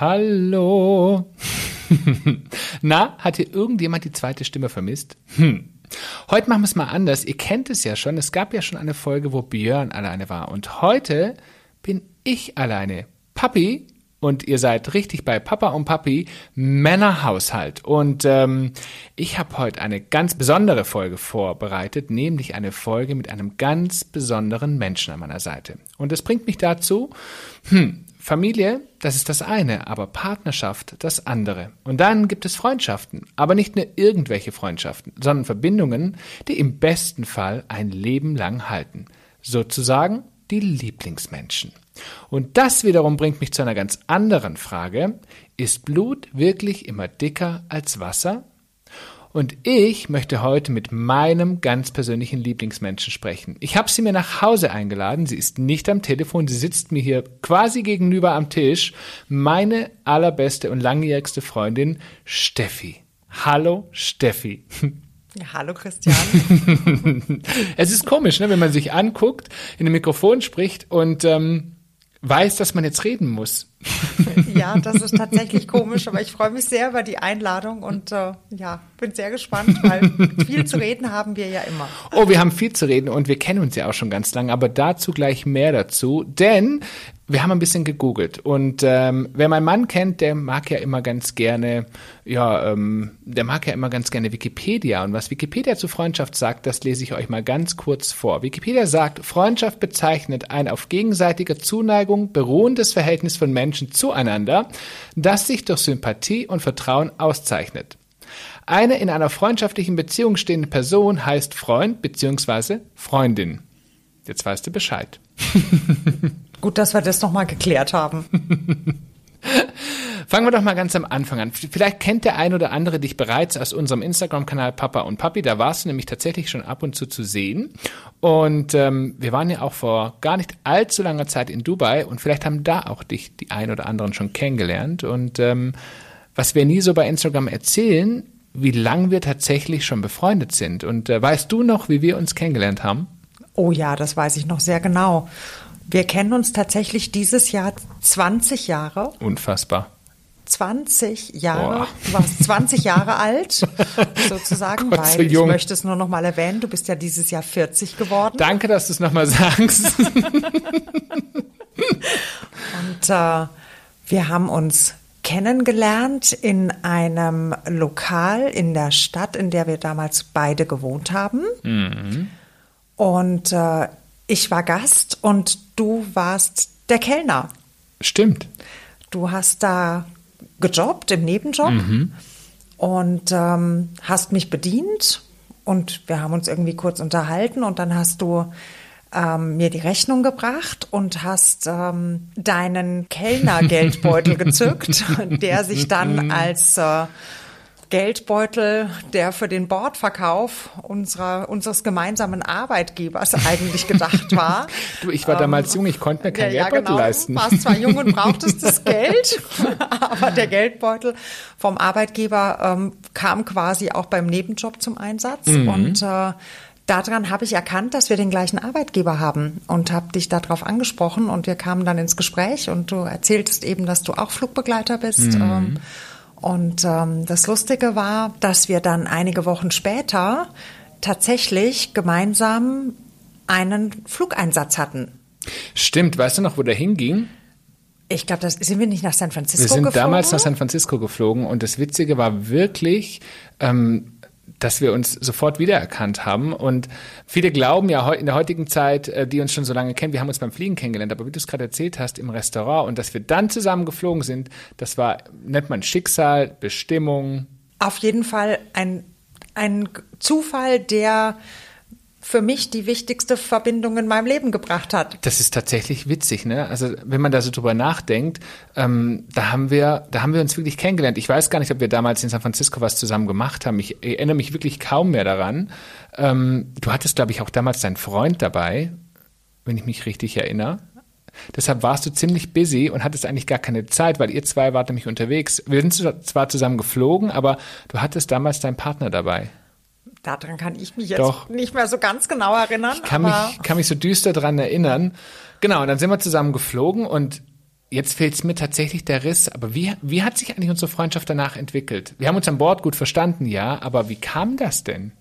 Hallo. Na, hat hier irgendjemand die zweite Stimme vermisst? Hm. Heute machen wir es mal anders. Ihr kennt es ja schon. Es gab ja schon eine Folge, wo Björn alleine war. Und heute bin ich alleine. Papi und ihr seid richtig bei Papa und Papi Männerhaushalt. Und ähm, ich habe heute eine ganz besondere Folge vorbereitet, nämlich eine Folge mit einem ganz besonderen Menschen an meiner Seite. Und das bringt mich dazu, hm, Familie, das ist das eine, aber Partnerschaft das andere. Und dann gibt es Freundschaften, aber nicht nur irgendwelche Freundschaften, sondern Verbindungen, die im besten Fall ein Leben lang halten. Sozusagen die Lieblingsmenschen. Und das wiederum bringt mich zu einer ganz anderen Frage. Ist Blut wirklich immer dicker als Wasser? Und ich möchte heute mit meinem ganz persönlichen Lieblingsmenschen sprechen. Ich habe sie mir nach Hause eingeladen. Sie ist nicht am Telefon. Sie sitzt mir hier quasi gegenüber am Tisch. Meine allerbeste und langjährigste Freundin Steffi. Hallo Steffi. Ja, hallo Christian. es ist komisch, ne, wenn man sich anguckt, in dem Mikrofon spricht und ähm, weiß, dass man jetzt reden muss. ja, das ist tatsächlich komisch, aber ich freue mich sehr über die Einladung und äh, ja, bin sehr gespannt, weil viel zu reden haben wir ja immer. Oh, wir haben viel zu reden und wir kennen uns ja auch schon ganz lange, aber dazu gleich mehr dazu, denn wir haben ein bisschen gegoogelt und ähm, wer meinen Mann kennt, der mag ja immer ganz gerne, ja, ähm, der mag ja immer ganz gerne Wikipedia und was Wikipedia zu Freundschaft sagt, das lese ich euch mal ganz kurz vor. Wikipedia sagt, Freundschaft bezeichnet ein auf gegenseitiger Zuneigung beruhendes Verhältnis von Menschen zueinander, das sich durch Sympathie und Vertrauen auszeichnet. Eine in einer freundschaftlichen Beziehung stehende Person heißt Freund bzw. Freundin. Jetzt weißt du Bescheid. Gut, dass wir das nochmal geklärt haben. Fangen wir doch mal ganz am Anfang an. Vielleicht kennt der ein oder andere dich bereits aus unserem Instagram-Kanal Papa und Papi. Da warst du nämlich tatsächlich schon ab und zu zu sehen. Und ähm, wir waren ja auch vor gar nicht allzu langer Zeit in Dubai und vielleicht haben da auch dich die ein oder anderen schon kennengelernt. Und ähm, was wir nie so bei Instagram erzählen, wie lang wir tatsächlich schon befreundet sind. Und äh, weißt du noch, wie wir uns kennengelernt haben? Oh ja, das weiß ich noch sehr genau. Wir kennen uns tatsächlich dieses Jahr 20 Jahre. Unfassbar. 20 Jahre, Boah. du warst 20 Jahre alt, sozusagen, Gott, so ich möchte es nur noch mal erwähnen, du bist ja dieses Jahr 40 geworden. Danke, dass du es noch mal sagst. Und äh, wir haben uns kennengelernt in einem Lokal in der Stadt, in der wir damals beide gewohnt haben. Mhm. Und äh, ich war Gast und du warst der Kellner. Stimmt. Du hast da gejobbt im Nebenjob mhm. und ähm, hast mich bedient und wir haben uns irgendwie kurz unterhalten und dann hast du ähm, mir die Rechnung gebracht und hast ähm, deinen Kellnergeldbeutel gezückt, der sich dann als äh, Geldbeutel, der für den Bordverkauf unserer, unseres gemeinsamen Arbeitgebers eigentlich gedacht war. du, ich war damals ähm, jung, ich konnte mir keinen ja, Geldbeutel genau. leisten. Du warst zwar jung und brauchtest das Geld, aber der Geldbeutel vom Arbeitgeber ähm, kam quasi auch beim Nebenjob zum Einsatz mhm. und äh, daran habe ich erkannt, dass wir den gleichen Arbeitgeber haben und habe dich darauf angesprochen und wir kamen dann ins Gespräch und du erzähltest eben, dass du auch Flugbegleiter bist. Mhm. Und ähm, das Lustige war, dass wir dann einige Wochen später tatsächlich gemeinsam einen Flugeinsatz hatten. Stimmt, weißt du noch, wo der hinging? Ich glaube, das sind wir nicht nach San Francisco geflogen. Wir sind geflogen? damals nach San Francisco geflogen und das Witzige war wirklich, ähm, dass wir uns sofort wiedererkannt haben. Und viele glauben ja in der heutigen Zeit, äh, die uns schon so lange kennen, wir haben uns beim Fliegen kennengelernt, aber wie du es gerade erzählt hast, im Restaurant und dass wir dann zusammen geflogen sind, das war, nennt man Schicksal, Bestimmung. Auf jeden Fall ein, ein Zufall, der für mich die wichtigste Verbindung in meinem Leben gebracht hat. Das ist tatsächlich witzig, ne? Also wenn man da so drüber nachdenkt, ähm, da haben wir, da haben wir uns wirklich kennengelernt. Ich weiß gar nicht, ob wir damals in San Francisco was zusammen gemacht haben. Ich erinnere mich wirklich kaum mehr daran. Ähm, du hattest, glaube ich, auch damals deinen Freund dabei, wenn ich mich richtig erinnere. Deshalb warst du ziemlich busy und hattest eigentlich gar keine Zeit, weil ihr zwei wart nämlich unterwegs. Wir sind zwar zusammen geflogen, aber du hattest damals deinen Partner dabei daran kann ich mich jetzt Doch. nicht mehr so ganz genau erinnern. Ich kann, mich, kann mich so düster dran erinnern. Genau, und dann sind wir zusammen geflogen und jetzt fehlt es mir tatsächlich der Riss. Aber wie, wie hat sich eigentlich unsere Freundschaft danach entwickelt? Wir haben uns an Bord gut verstanden, ja, aber wie kam das denn?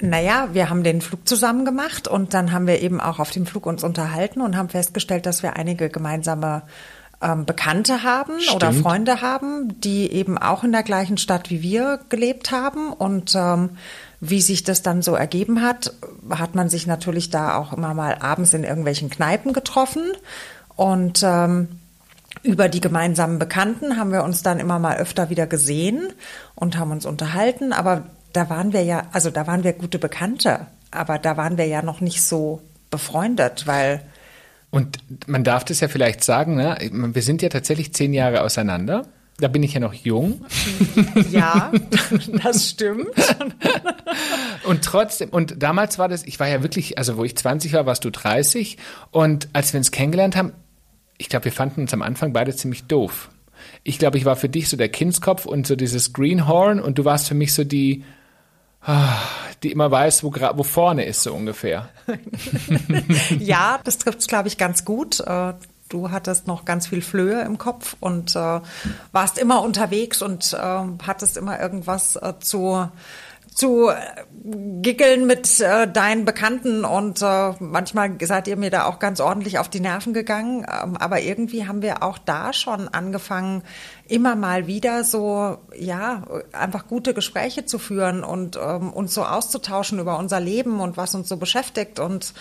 Naja, wir haben den Flug zusammen gemacht und dann haben wir eben auch auf dem Flug uns unterhalten und haben festgestellt, dass wir einige gemeinsame ähm, Bekannte haben Stimmt. oder Freunde haben, die eben auch in der gleichen Stadt wie wir gelebt haben und ähm, wie sich das dann so ergeben hat, hat man sich natürlich da auch immer mal abends in irgendwelchen Kneipen getroffen und ähm, über die gemeinsamen Bekannten haben wir uns dann immer mal öfter wieder gesehen und haben uns unterhalten, aber da waren wir ja, also da waren wir gute Bekannte, aber da waren wir ja noch nicht so befreundet, weil Und man darf das ja vielleicht sagen, ne? wir sind ja tatsächlich zehn Jahre auseinander. Da bin ich ja noch jung. ja, das stimmt. Und trotzdem, und damals war das, ich war ja wirklich, also wo ich 20 war, warst du 30. Und als wir uns kennengelernt haben, ich glaube, wir fanden uns am Anfang beide ziemlich doof. Ich glaube, ich war für dich so der Kindskopf und so dieses Greenhorn und du warst für mich so die, ah, die immer weiß, wo, wo vorne ist, so ungefähr. Ja, das trifft es, glaube ich, ganz gut. Du hattest noch ganz viel Flöhe im Kopf und äh, warst immer unterwegs und äh, hattest immer irgendwas äh, zu zu giggeln mit äh, deinen Bekannten und äh, manchmal seid ihr mir da auch ganz ordentlich auf die Nerven gegangen. Ähm, aber irgendwie haben wir auch da schon angefangen, immer mal wieder so, ja, einfach gute Gespräche zu führen und ähm, uns so auszutauschen über unser Leben und was uns so beschäftigt und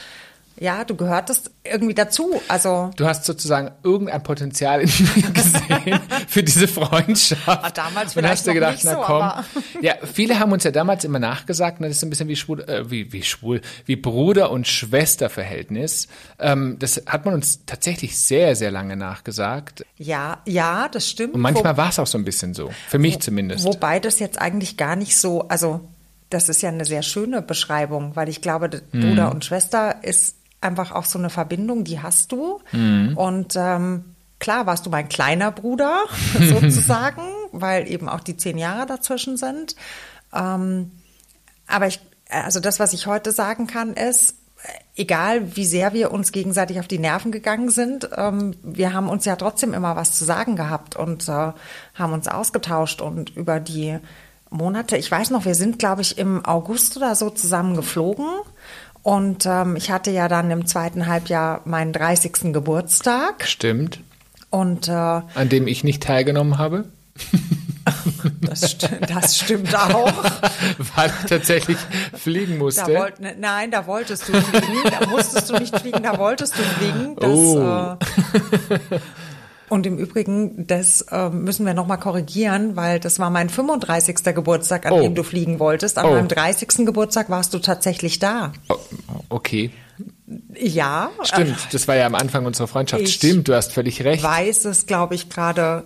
ja, du gehörtest irgendwie dazu. Also Du hast sozusagen irgendein Potenzial in mir gesehen für diese Freundschaft. Ah, damals Und vielleicht hast dir noch gedacht, na so, komm. aber- Ja, viele haben uns ja damals immer nachgesagt, ne, das ist ein bisschen wie schwul, äh, wie, wie schwul, wie Bruder- und Schwesterverhältnis. Ähm, das hat man uns tatsächlich sehr, sehr lange nachgesagt. ja, ja, das stimmt. Und manchmal war es auch so ein bisschen so. Für mich zumindest. Wobei das jetzt eigentlich gar nicht so, also das ist ja eine sehr schöne Beschreibung, weil ich glaube, Mhm. Bruder und Schwester ist einfach auch so eine Verbindung, die hast du. Mhm. Und ähm, klar warst du mein kleiner Bruder sozusagen, weil eben auch die zehn Jahre dazwischen sind. Ähm, aber ich, also das, was ich heute sagen kann, ist, egal wie sehr wir uns gegenseitig auf die Nerven gegangen sind, ähm, wir haben uns ja trotzdem immer was zu sagen gehabt und äh, haben uns ausgetauscht und über die Monate, ich weiß noch, wir sind, glaube ich, im August oder so zusammen geflogen. Und ähm, ich hatte ja dann im zweiten Halbjahr meinen 30. Geburtstag. Stimmt. Und äh, An dem ich nicht teilgenommen habe. das, st das stimmt auch. Weil ich tatsächlich fliegen Da musste. wollt, ne, nein, da wolltest du fliegen. Da musstest du nicht fliegen, da wolltest du fliegen. Das, Oh. äh, und im Übrigen, das äh, müssen wir nochmal korrigieren, weil das war mein 35. Geburtstag, an Oh. dem du fliegen wolltest. An Oh. meinem 30. Geburtstag warst du tatsächlich da. Oh, okay. Ja, Stimmt, das war ja am Anfang unserer Freundschaft. Ich Stimmt, du hast völlig recht. weiß es, glaube ich, gerade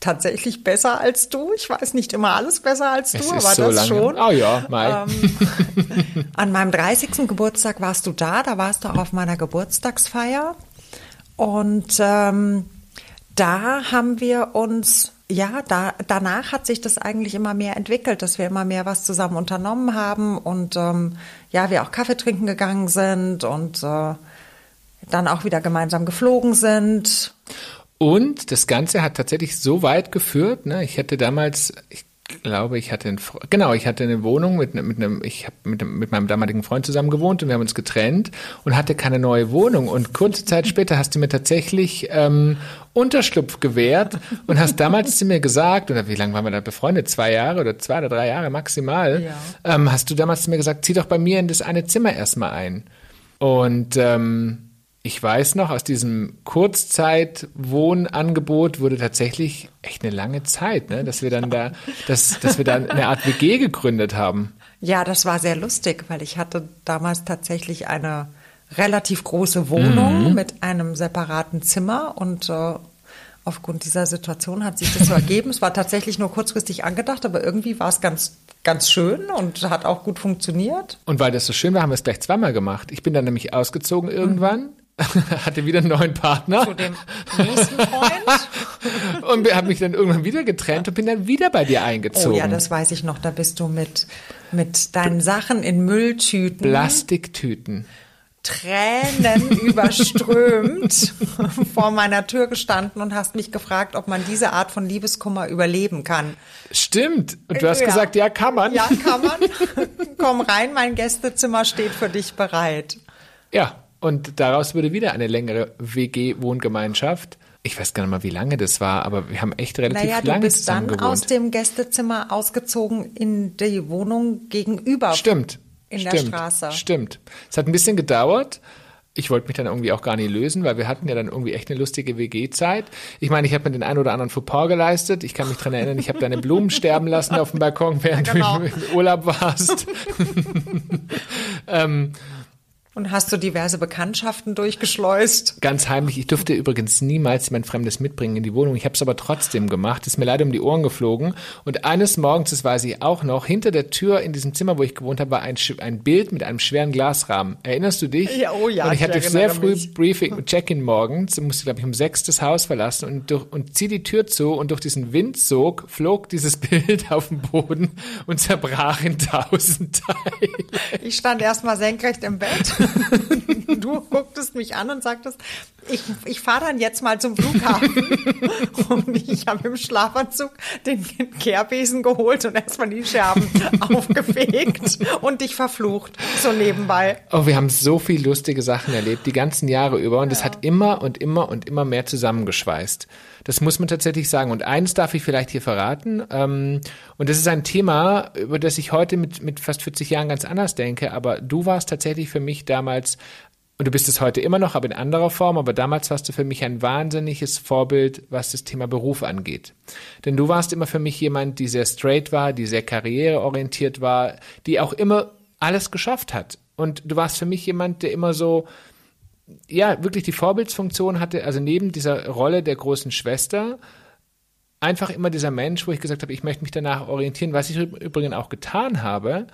tatsächlich besser als du. Ich weiß nicht immer alles besser als du, Es aber so das lange. schon. Oh ja, Mai. Ähm, an meinem 30. Geburtstag warst du da, da warst du auch auf meiner Geburtstagsfeier. Und ähm, da haben wir uns, ja, da, danach hat sich das eigentlich immer mehr entwickelt, dass wir immer mehr was zusammen unternommen haben und ähm, ja, wir auch Kaffee trinken gegangen sind und äh, dann auch wieder gemeinsam geflogen sind. Und das Ganze hat tatsächlich so weit geführt. Ne? Ich hatte damals, ich glaube, ich hatte, ein, Fre- genau, ich hatte eine Wohnung mit, ne- mit einem, ich habe mit, mit meinem damaligen Freund zusammen gewohnt und wir haben uns getrennt und hatte keine neue Wohnung. Und kurze Zeit später hast du mir tatsächlich ähm, Unterschlupf gewährt und hast damals zu mir gesagt, oder wie lange waren wir da befreundet? Zwei Jahre oder zwei oder drei Jahre maximal. Ja. Ähm, hast du damals zu mir gesagt, zieh doch bei mir in das eine Zimmer erstmal ein. Und ähm, ich weiß noch, aus diesem Kurzzeitwohnangebot wurde tatsächlich echt eine lange Zeit, ne? dass wir dann da, dass, dass wir da eine Art WG gegründet haben. Ja, das war sehr lustig, weil ich hatte damals tatsächlich eine relativ große Wohnung mit einem separaten Zimmer und äh, aufgrund dieser Situation hat sich das so ergeben. Es war tatsächlich nur kurzfristig angedacht, aber irgendwie war es ganz, ganz schön und hat auch gut funktioniert. Und weil das so schön war, haben wir es gleich zweimal gemacht. Ich bin dann nämlich ausgezogen irgendwann, hatte wieder einen neuen Partner Zu dem nächsten Freund. und habe mich dann irgendwann wieder getrennt und bin dann wieder bei dir Oh eingezogen. ja, das weiß ich noch. Da bist du mit, mit deinen Sachen in Mülltüten Plastiktüten. Tränen überströmt vor meiner Tür gestanden und hast mich gefragt, ob man diese Art von Liebeskummer überleben kann. Stimmt. Und du hast ja. gesagt, ja, kann man. Ja, kann man. Komm rein, mein Gästezimmer steht für dich bereit. Ja, und daraus wurde wieder eine längere WG-Wohngemeinschaft. Ich weiß gar nicht mal, wie lange das war, aber wir haben echt relativ naja, lange zusammen gewohnt. du bist dann aus dem Gästezimmer ausgezogen in die Wohnung gegenüber. Stimmt. In stimmt, der Straße. Stimmt. Es hat ein bisschen gedauert. Ich wollte mich dann irgendwie auch gar nicht lösen, weil wir hatten ja dann irgendwie echt eine lustige WG-Zeit. Ich meine, ich habe mir den einen oder anderen Fauxpas geleistet. Ich kann mich dran erinnern, ich habe deine Blumen sterben lassen auf dem Balkon, während genau. du im Urlaub warst. ähm, und hast du diverse Bekanntschaften durchgeschleust? Ganz heimlich. Ich durfte übrigens niemals jemand Fremdes mitbringen in die Wohnung. Ich habe es aber trotzdem gemacht. Ist mir leider um die Ohren geflogen. Und eines Morgens, das weiß ich auch noch, hinter der Tür in diesem Zimmer, wo ich gewohnt habe, war ein, ein Bild mit einem schweren Glasrahmen. Erinnerst du dich? Ja, oh ja. Und ich, ich hatte sehr früh mich. Briefing, Check-in morgens, musste, glaube ich, um sechs das Haus verlassen und, durch, und zieh die Tür zu und durch diesen Windsog flog dieses Bild auf den Boden und zerbrach in tausend Teile. Ich stand erstmal senkrecht im Bett. Du gucktest mich an und sagtest, ich, ich fahre dann jetzt mal zum Flughafen. und ich habe im Schlafanzug den Kehrbesen geholt und erstmal die Scherben aufgefegt und dich verflucht, so nebenbei. Oh, wir haben so viel lustige Sachen erlebt, die ganzen Jahre über. Und es ja. hat immer und immer und immer mehr zusammengeschweißt. Das muss man tatsächlich sagen. Und eins darf ich vielleicht hier verraten. Ähm, und das ist ein Thema, über das ich heute mit, mit fast 40 Jahren ganz anders denke. Aber du warst tatsächlich für mich damals und du bist es heute immer noch, aber in anderer Form, aber damals warst du für mich ein wahnsinniges Vorbild, was das Thema Beruf angeht. Denn du warst immer für mich jemand, die sehr straight war, die sehr karriereorientiert war, die auch immer alles geschafft hat. Und du warst für mich jemand, der immer so, ja, wirklich die Vorbildsfunktion hatte, also neben dieser Rolle der großen Schwester, einfach immer dieser Mensch, wo ich gesagt habe, ich möchte mich danach orientieren, was ich übrigens auch getan habe.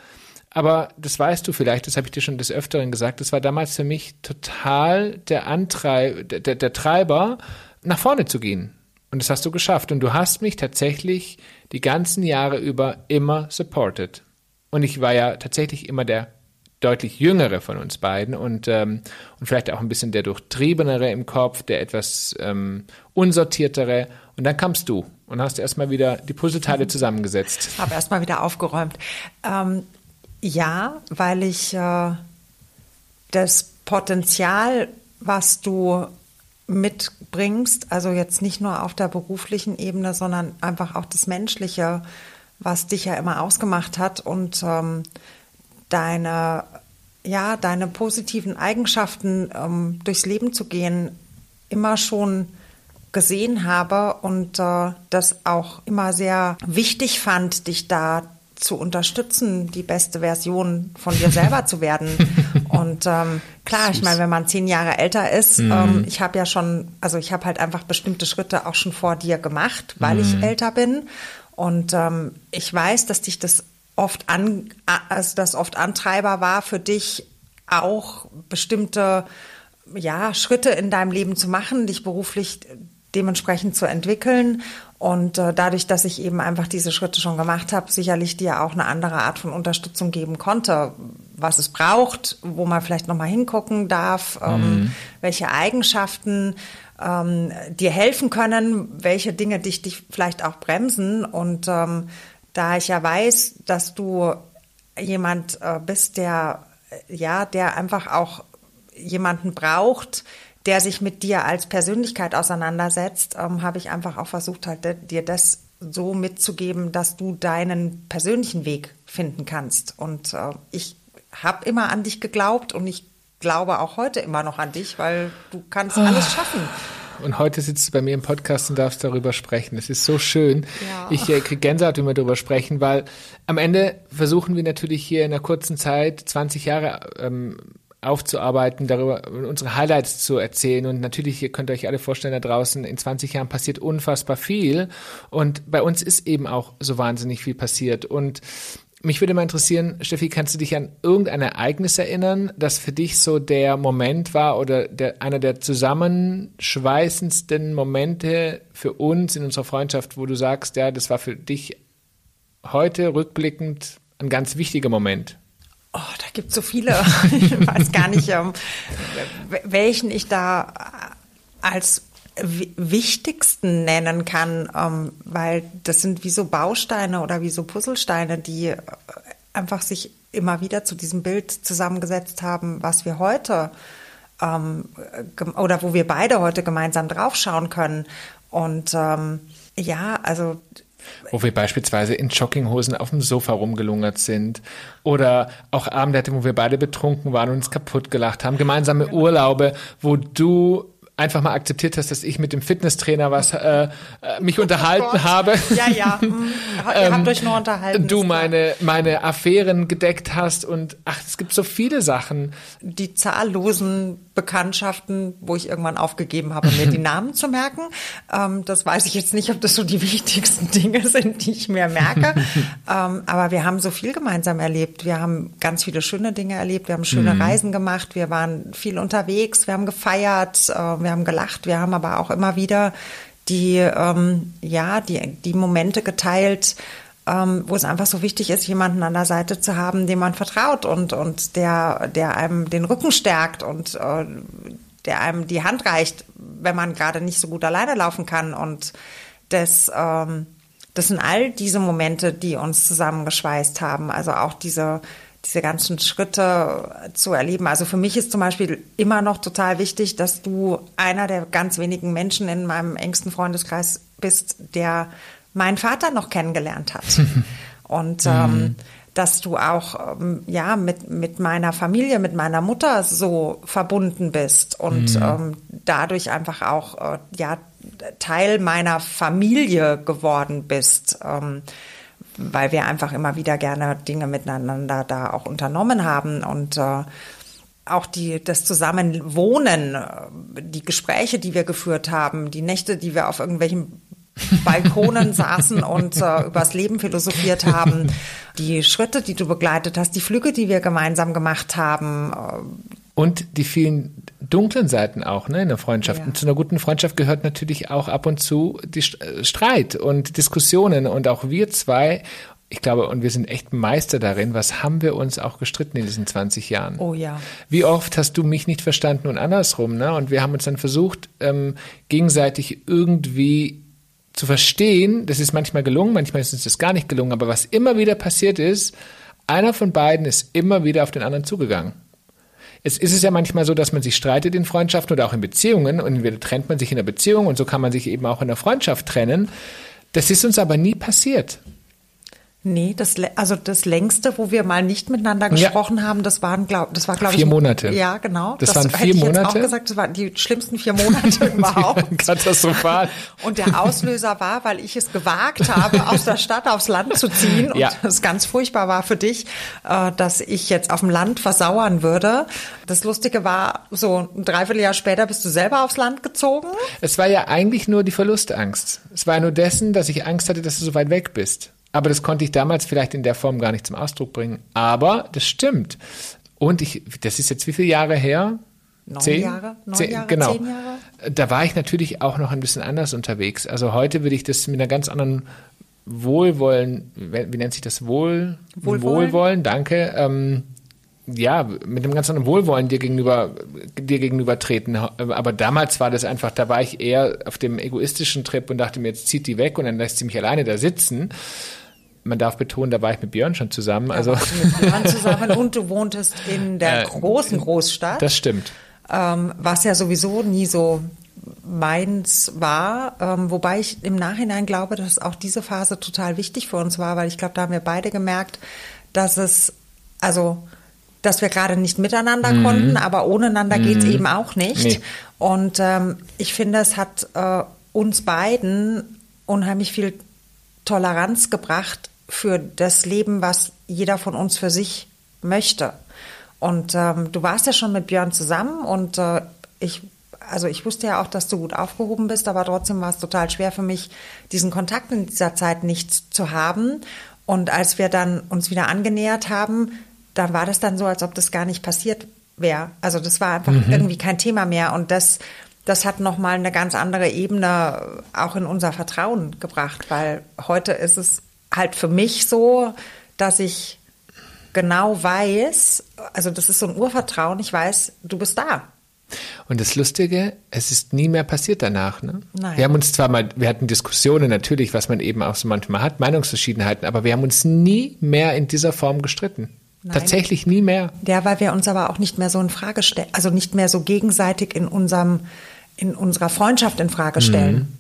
Aber das weißt du vielleicht, das habe ich dir schon des Öfteren gesagt, das war damals für mich total der Antreib, der, der, der Treiber, nach vorne zu gehen. Und das hast du geschafft. Und du hast mich tatsächlich die ganzen Jahre über immer supported. Und ich war ja tatsächlich immer der deutlich jüngere von uns beiden und, ähm, und vielleicht auch ein bisschen der durchtriebenere im Kopf, der etwas ähm, unsortiertere. Und dann kamst du und hast erstmal wieder die Puzzleteile zusammengesetzt. Habe erstmal wieder aufgeräumt. Ähm, ja, weil ich äh, das Potenzial, was du mitbringst, also jetzt nicht nur auf der beruflichen Ebene, sondern einfach auch das Menschliche, was dich ja immer ausgemacht hat und ähm, deine, ja, deine positiven Eigenschaften ähm, durchs Leben zu gehen, immer schon gesehen habe und äh, das auch immer sehr wichtig fand, dich da zu unterstützen, die beste Version von dir selber zu werden. Und ähm, klar, ich meine, wenn man zehn Jahre älter ist, mhm. ähm, ich habe ja schon, also ich habe halt einfach bestimmte Schritte auch schon vor dir gemacht, weil mhm. ich älter bin. Und ähm, ich weiß, dass dich das oft an, also das oft Antreiber war für dich auch bestimmte ja, Schritte in deinem Leben zu machen, dich beruflich dementsprechend zu entwickeln. Und äh, dadurch, dass ich eben einfach diese Schritte schon gemacht habe, sicherlich dir auch eine andere Art von Unterstützung geben konnte, was es braucht, wo man vielleicht nochmal hingucken darf, ähm, mhm. welche Eigenschaften ähm, dir helfen können, welche Dinge dich, dich vielleicht auch bremsen. Und ähm, da ich ja weiß, dass du jemand äh, bist, der ja, der einfach auch jemanden braucht, der sich mit dir als Persönlichkeit auseinandersetzt, ähm, habe ich einfach auch versucht, halt dir das so mitzugeben, dass du deinen persönlichen Weg finden kannst. Und äh, ich habe immer an dich geglaubt und ich glaube auch heute immer noch an dich, weil du kannst ah. alles schaffen. Und heute sitzt du bei mir im Podcast und darfst darüber sprechen. Es ist so schön. Ja. Ich äh, kriege Gänsehaut, wenn wir darüber sprechen, weil am Ende versuchen wir natürlich hier in einer kurzen Zeit 20 Jahre ähm, aufzuarbeiten, darüber unsere Highlights zu erzählen. Und natürlich, ihr könnt euch alle vorstellen, da draußen in 20 Jahren passiert unfassbar viel. Und bei uns ist eben auch so wahnsinnig viel passiert. Und mich würde mal interessieren, Steffi, kannst du dich an irgendein Ereignis erinnern, das für dich so der Moment war oder der, einer der zusammenschweißendsten Momente für uns in unserer Freundschaft, wo du sagst, ja, das war für dich heute rückblickend ein ganz wichtiger Moment? Oh, da gibt es so viele. ich weiß gar nicht, ähm, welchen ich da als wichtigsten nennen kann, ähm, weil das sind wie so Bausteine oder wie so Puzzlesteine, die äh, einfach sich immer wieder zu diesem Bild zusammengesetzt haben, was wir heute ähm, oder wo wir beide heute gemeinsam draufschauen können. Und ähm, ja, also wo wir beispielsweise in Jogginghosen auf dem Sofa rumgelungert sind oder auch Abende, wo wir beide betrunken waren und uns kaputt gelacht haben, gemeinsame. Urlaube, wo du einfach mal akzeptiert hast, dass ich mit dem Fitnesstrainer was äh, äh mich oh unterhalten oh habe. Ja, ja. Mhm. Ihr habt euch nur unterhalten. Du meine meine Affären gedeckt hast und ach, es gibt so viele Sachen. Die zahllosen Bekanntschaften, wo ich irgendwann aufgegeben habe, mir die Namen zu merken. Ähm, das weiß ich jetzt nicht, ob das so die wichtigsten Dinge sind, die ich mir merke. ähm, aber wir haben so viel gemeinsam erlebt. Wir haben ganz viele schöne Dinge erlebt. Wir haben schöne mhm. Reisen gemacht. Wir waren viel unterwegs. Wir haben gefeiert. Äh, wir haben gelacht. Wir haben aber auch immer wieder die, ähm, ja, die, die Momente geteilt, ähm, wo es einfach so wichtig ist, jemanden an der Seite zu haben, dem man vertraut und, und der, der einem den Rücken stärkt und äh, der einem die Hand reicht, wenn man gerade nicht so gut alleine laufen kann. Und das, ähm, das sind all diese Momente, die uns zusammengeschweißt haben. Also auch diese, diese ganzen Schritte zu erleben. Also für mich ist zum Beispiel immer noch total wichtig, dass du einer der ganz wenigen Menschen in meinem engsten Freundeskreis bist, der meinen Vater noch kennengelernt hat. Und ähm, mhm. dass du auch ähm, ja mit, mit meiner Familie, mit meiner Mutter so verbunden bist und mhm. ähm, dadurch einfach auch äh, ja Teil meiner Familie geworden bist. Ähm, weil wir einfach immer wieder gerne Dinge miteinander da auch unternommen haben und äh, auch die, das Zusammenwohnen, äh, die Gespräche, die wir geführt haben, die Nächte, die wir auf irgendwelchen Balkonen saßen und äh, übers Leben philosophiert haben, die Schritte, die du begleitet hast, die Flüge, die wir gemeinsam gemacht haben. Äh, und die vielen dunklen Seiten auch ne, in der Freundschaft. Ja. Und zu einer guten Freundschaft gehört natürlich auch ab und zu die äh, Streit und Diskussionen. Und auch wir zwei ich glaube, und wir sind echt Meister darin. Was haben wir uns auch gestritten in diesen 20 Jahren? Oh ja. Wie oft hast du mich nicht verstanden und andersrum, ne? Und wir haben uns dann versucht, ähm, gegenseitig irgendwie zu verstehen, das ist manchmal gelungen, manchmal ist es gar nicht gelungen, aber was immer wieder passiert ist, einer von beiden ist immer wieder auf den anderen zugegangen. Es ist es ja manchmal so, dass man sich streitet in Freundschaften oder auch in Beziehungen und entweder trennt man sich in der Beziehung und so kann man sich eben auch in der Freundschaft trennen. Das ist uns aber nie passiert. Nee, das, also das längste, wo wir mal nicht miteinander gesprochen ja. haben, das waren, glaub, das war, glaube ich. Vier Monate. Ja, genau. Das, das waren vier Monate. Ich auch gesagt, das waren die schlimmsten vier Monate überhaupt. Katastrophal. Und der Auslöser war, weil ich es gewagt habe, aus der Stadt aufs Land zu ziehen. Und ja. das ganz furchtbar war für dich, äh, dass ich jetzt auf dem Land versauern würde. Das Lustige war, so ein Dreivierteljahr später bist du selber aufs Land gezogen. Es war ja eigentlich nur die Verlustangst. Es war nur dessen, dass ich Angst hatte, dass du so weit weg bist. Aber das konnte ich damals vielleicht in der Form gar nicht zum Ausdruck bringen. Aber das stimmt. Und ich, das ist jetzt wie viele Jahre her? Neun zehn Jahre? Neun zehn, Jahre, genau. zehn Jahre? Da war ich natürlich auch noch ein bisschen anders unterwegs. Also heute würde ich das mit einer ganz anderen Wohlwollen, wie nennt sich das? Wohl, Wohlwollen, Wohlwollen danke. Ähm, ja, mit einem ganz anderen Wohlwollen dir gegenüber, dir gegenüber treten. Aber damals war das einfach, da war ich eher auf dem egoistischen Trip und dachte mir, jetzt zieht die weg und dann lässt sie mich alleine da sitzen man darf betonen, da war ich mit Björn schon zusammen. Da also mit Björn zusammen und du wohntest in der äh, großen Großstadt. Das stimmt. Ähm, was ja sowieso nie so meins war, ähm, wobei ich im Nachhinein glaube, dass auch diese Phase total wichtig für uns war, weil ich glaube, da haben wir beide gemerkt, dass es, also, dass wir gerade nicht miteinander mhm. konnten, aber ohneinander mhm. geht's eben auch nicht. Nee. Und ähm, ich finde, es hat äh, uns beiden unheimlich viel Toleranz gebracht, für das Leben, was jeder von uns für sich möchte. Und ähm, du warst ja schon mit Björn zusammen und äh, ich, also ich wusste ja auch, dass du gut aufgehoben bist, aber trotzdem war es total schwer für mich, diesen Kontakt in dieser Zeit nicht zu haben. Und als wir dann uns wieder angenähert haben, dann war das dann so, als ob das gar nicht passiert wäre. Also das war einfach mhm. irgendwie kein Thema mehr und das das hat nochmal eine ganz andere Ebene auch in unser Vertrauen gebracht, weil heute ist es halt für mich so, dass ich genau weiß, also das ist so ein Urvertrauen, ich weiß, du bist da. Und das Lustige, es ist nie mehr passiert danach. Ne? Nein. Wir haben uns zwar mal, wir hatten Diskussionen natürlich, was man eben auch so manchmal hat, Meinungsverschiedenheiten, aber wir haben uns nie mehr in dieser Form gestritten. Nein. Tatsächlich nie mehr. Ja, weil wir uns aber auch nicht mehr so in Frage stellen, also nicht mehr so gegenseitig in unserem, in unserer Freundschaft in Frage stellen. Mhm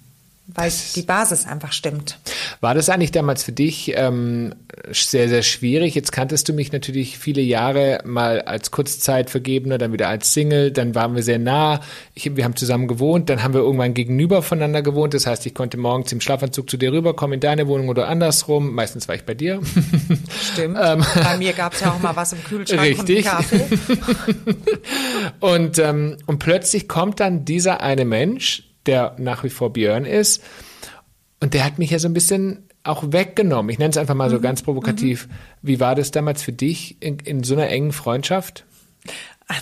weil die Basis einfach stimmt. War das eigentlich damals für dich ähm, sehr, sehr schwierig? Jetzt kanntest du mich natürlich viele Jahre mal als Kurzzeitvergebener, dann wieder als Single, dann waren wir sehr nah. Ich, wir haben zusammen gewohnt, dann haben wir irgendwann gegenüber voneinander gewohnt. Das heißt, ich konnte morgens im Schlafanzug zu dir rüberkommen in deine Wohnung oder andersrum. Meistens war ich bei dir. Stimmt. ähm, bei mir gab es ja auch mal was im Kühlschrank richtig. und Kaffee. und, ähm, und plötzlich kommt dann dieser eine Mensch, der nach wie vor Björn ist. Und der hat mich ja so ein bisschen auch weggenommen. Ich nenne es einfach mal so mhm. ganz provokativ. Mhm. Wie war das damals für dich in, in so einer engen Freundschaft?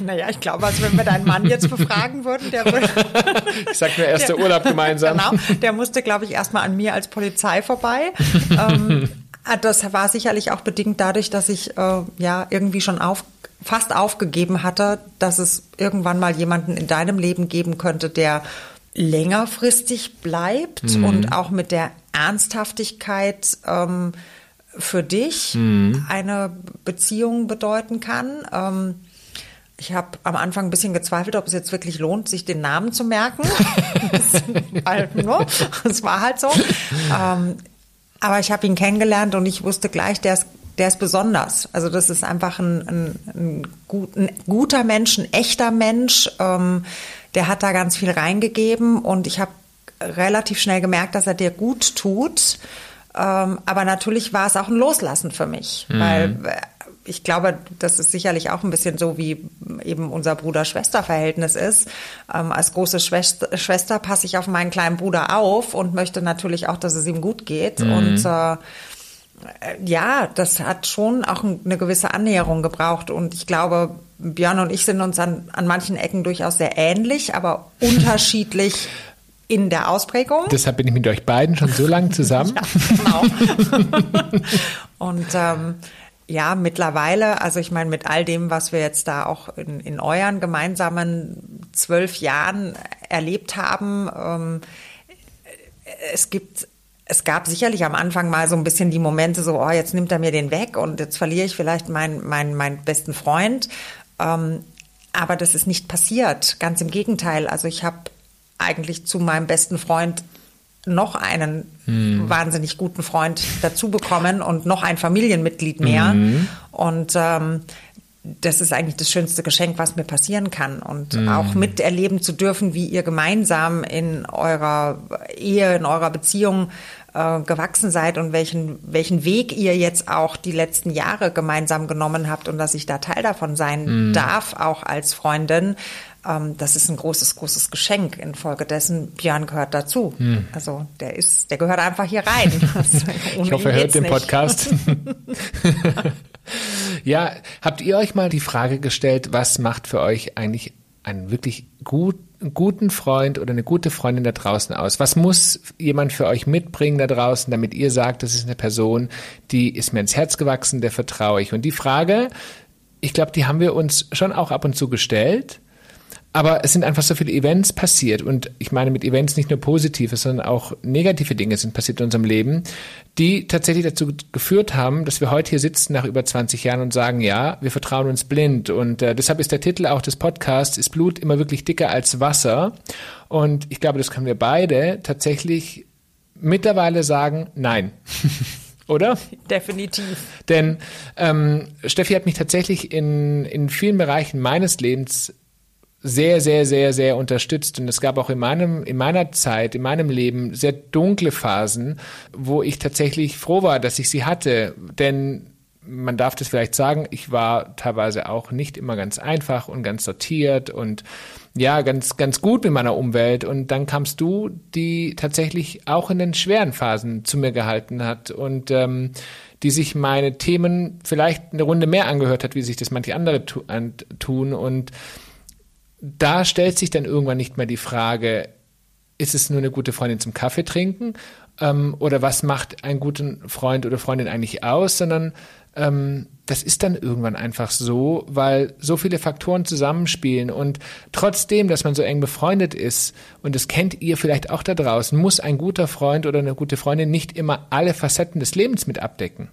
Naja, ich glaube, also wenn wir deinen Mann jetzt befragen würden, der würde. ich sag nur erster Urlaub gemeinsam. Genau, der musste, glaube ich, erstmal an mir als Polizei vorbei. ähm, ah, das war sicherlich auch bedingt dadurch, dass ich äh, ja irgendwie schon auf, fast aufgegeben hatte, dass es irgendwann mal jemanden in deinem Leben geben könnte, der längerfristig bleibt mhm. und auch mit der Ernsthaftigkeit ähm, für dich mhm. eine Beziehung bedeuten kann. Ähm, ich habe am Anfang ein bisschen gezweifelt, ob es jetzt wirklich lohnt, sich den Namen zu merken. das war halt so. Ähm, aber ich habe ihn kennengelernt und ich wusste gleich, der ist, der ist besonders. Also das ist einfach ein, ein, ein, gut, ein guter Mensch, ein echter Mensch. Ähm, der hat da ganz viel reingegeben und ich habe relativ schnell gemerkt, dass er dir gut tut. Ähm, aber natürlich war es auch ein Loslassen für mich, mhm. weil äh, ich glaube, das ist sicherlich auch ein bisschen so, wie eben unser Bruder-Schwester-Verhältnis ist. Ähm, als große Schwester, Schwester passe ich auf meinen kleinen Bruder auf und möchte natürlich auch, dass es ihm gut geht. Mhm. Und äh, ja, das hat schon auch eine gewisse Annäherung gebraucht. Und ich glaube, Björn und ich sind uns an, an manchen Ecken durchaus sehr ähnlich, aber unterschiedlich in der Ausprägung. Deshalb bin ich mit euch beiden schon so lange zusammen. ja, genau. und ähm, ja, mittlerweile, also ich meine, mit all dem, was wir jetzt da auch in, in euren gemeinsamen zwölf Jahren erlebt haben, ähm, es gibt es gab sicherlich am Anfang mal so ein bisschen die Momente so, oh, jetzt nimmt er mir den weg und jetzt verliere ich vielleicht meinen mein, mein besten Freund. Ähm, aber das ist nicht passiert. Ganz im Gegenteil. Also ich habe eigentlich zu meinem besten Freund noch einen hm. wahnsinnig guten Freund dazu bekommen und noch ein Familienmitglied mehr. Mhm. Und ähm, das ist eigentlich das schönste Geschenk, was mir passieren kann. Und mhm. auch miterleben zu dürfen, wie ihr gemeinsam in eurer Ehe, in eurer Beziehung äh, gewachsen seid und welchen, welchen Weg ihr jetzt auch die letzten Jahre gemeinsam genommen habt und dass ich da Teil davon sein mhm. darf, auch als Freundin. Ähm, das ist ein großes, großes Geschenk. Infolgedessen, Björn gehört dazu. Mhm. Also der ist, der gehört einfach hier rein. ich hoffe, er hört den Podcast. ja, habt ihr euch mal die Frage gestellt, was macht für euch eigentlich einen wirklich gut, guten Freund oder eine gute Freundin da draußen aus? Was muss jemand für euch mitbringen da draußen, damit ihr sagt, das ist eine Person, die ist mir ins Herz gewachsen, der vertraue ich? Und die Frage, ich glaube, die haben wir uns schon auch ab und zu gestellt. Aber es sind einfach so viele Events passiert und ich meine mit Events nicht nur positive, sondern auch negative Dinge sind passiert in unserem Leben, die tatsächlich dazu geführt haben, dass wir heute hier sitzen nach über 20 Jahren und sagen, ja, wir vertrauen uns blind und äh, deshalb ist der Titel auch des Podcasts, ist Blut immer wirklich dicker als Wasser und ich glaube, das können wir beide tatsächlich mittlerweile sagen, nein. Oder? Definitiv. Denn ähm, Steffi hat mich tatsächlich in, in vielen Bereichen meines Lebens sehr, sehr, sehr, sehr unterstützt. Und es gab auch in meinem, in meiner Zeit, in meinem Leben sehr dunkle Phasen, wo ich tatsächlich froh war, dass ich sie hatte. Denn man darf das vielleicht sagen, ich war teilweise auch nicht immer ganz einfach und ganz sortiert und ja, ganz, ganz gut mit meiner Umwelt. Und dann kamst du, die tatsächlich auch in den schweren Phasen zu mir gehalten hat und ähm, die sich meine Themen vielleicht eine Runde mehr angehört hat, wie sich das manche andere tu tun. Und da stellt sich dann irgendwann nicht mehr die Frage, ist es nur eine gute Freundin zum Kaffee trinken? Ähm, oder was macht einen guten Freund oder Freundin eigentlich aus? Sondern ähm, das ist dann irgendwann einfach so, weil so viele Faktoren zusammenspielen und trotzdem, dass man so eng befreundet ist, und das kennt ihr vielleicht auch da draußen, muss ein guter Freund oder eine gute Freundin nicht immer alle Facetten des Lebens mit abdecken.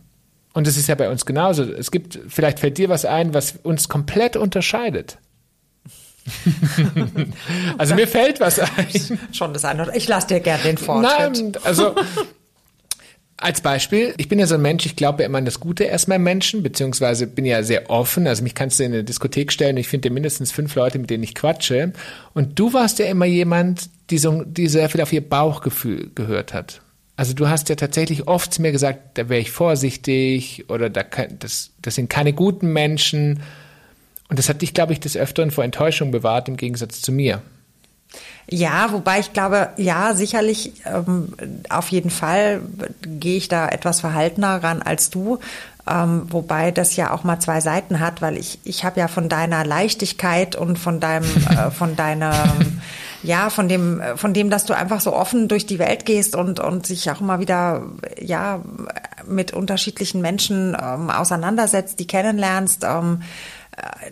Und das ist ja bei uns genauso. Es gibt, vielleicht fällt dir was ein, was uns komplett unterscheidet. also mir fällt was ein. Schon das eine. Ich lasse dir gern den Vortritt. Nein, also als Beispiel, ich bin ja so ein Mensch, ich glaube ja immer an das Gute erstmal Menschen, beziehungsweise bin ja sehr offen. Also mich kannst du in eine Diskothek stellen, ich finde mindestens fünf Leute, mit denen ich quatsche. Und du warst ja immer jemand, die, so, die sehr viel auf ihr Bauchgefühl gehört hat. Also du hast ja tatsächlich oft zu mir gesagt, da wäre ich vorsichtig oder da kann, das, das sind keine guten Menschen. Und das hat dich, glaube ich, des Öfteren vor Enttäuschung bewahrt, im Gegensatz zu mir. Ja, wobei ich glaube, ja, sicherlich, ähm, auf jeden Fall gehe ich da etwas verhaltener ran als du. Ähm, wobei das ja auch mal zwei Seiten hat, weil ich, ich habe ja von deiner Leichtigkeit und von deinem, äh, von deiner, ja, von dem, von dem, dass du einfach so offen durch die Welt gehst und, und sich auch immer wieder, ja, mit unterschiedlichen Menschen ähm, auseinandersetzt, die kennenlernst, ähm, äh,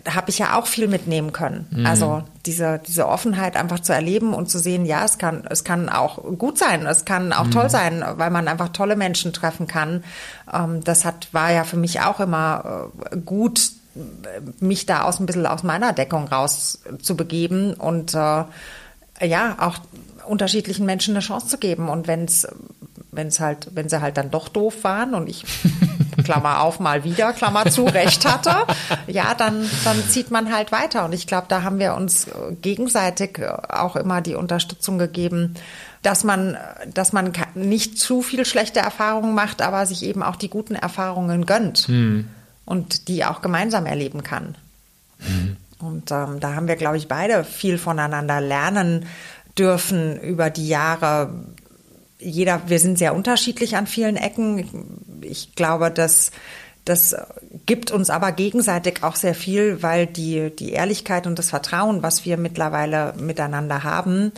habe ich ja auch viel mitnehmen können. Mhm. Also diese, diese Offenheit einfach zu erleben und zu sehen, ja, es kann, es kann auch gut sein, es kann auch mhm. toll sein, weil man einfach tolle Menschen treffen kann. Ähm, das hat, war ja für mich auch immer äh, gut, mich da aus ein bisschen aus meiner Deckung raus zu begeben und äh, ja, auch unterschiedlichen Menschen eine Chance zu geben. Und wenn es wenn es halt, wenn sie halt dann doch doof waren und ich Klammer auf mal wieder, Klammer zu, recht hatte, ja, dann, dann zieht man halt weiter. Und ich glaube, da haben wir uns gegenseitig auch immer die Unterstützung gegeben, dass man, dass man nicht zu viel schlechte Erfahrungen macht, aber sich eben auch die guten Erfahrungen gönnt hm. und die auch gemeinsam erleben kann. Hm. Und ähm, da haben wir, glaube ich, beide viel voneinander lernen dürfen über die Jahre, jeder, wir sind sehr unterschiedlich an vielen Ecken. Ich glaube, dass das gibt uns aber gegenseitig auch sehr viel, weil die, die Ehrlichkeit und das Vertrauen, was wir mittlerweile miteinander haben,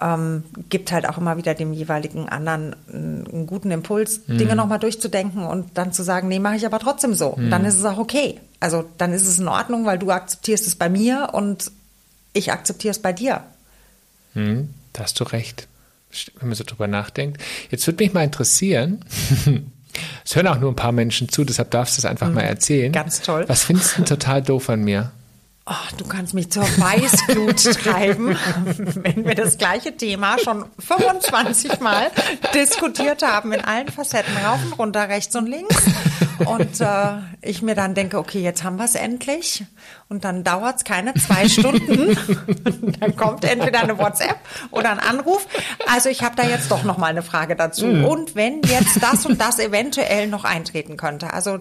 ähm, gibt halt auch immer wieder dem jeweiligen anderen einen guten Impuls, mhm. Dinge nochmal durchzudenken und dann zu sagen, nee, mache ich aber trotzdem so. Mhm. Dann ist es auch okay. Also dann ist es in Ordnung, weil du akzeptierst es bei mir und ich akzeptiere es bei dir. Mhm. Da hast du recht wenn man so drüber nachdenkt. Jetzt würde mich mal interessieren, es hören auch nur ein paar Menschen zu, deshalb darfst du es einfach mhm. mal erzählen. Ganz toll. Was findest du denn total doof an mir? Oh, du kannst mich zur Weißglut treiben, wenn wir das gleiche Thema schon 25 Mal diskutiert haben in allen Facetten, rauf und runter, rechts und links. Und äh, ich mir dann denke, okay, jetzt haben wir es endlich. Und dann dauert es keine zwei Stunden. dann kommt entweder eine WhatsApp oder ein Anruf. Also ich habe da jetzt doch noch mal eine Frage dazu. Mhm. Und wenn jetzt das und das eventuell noch eintreten könnte. Also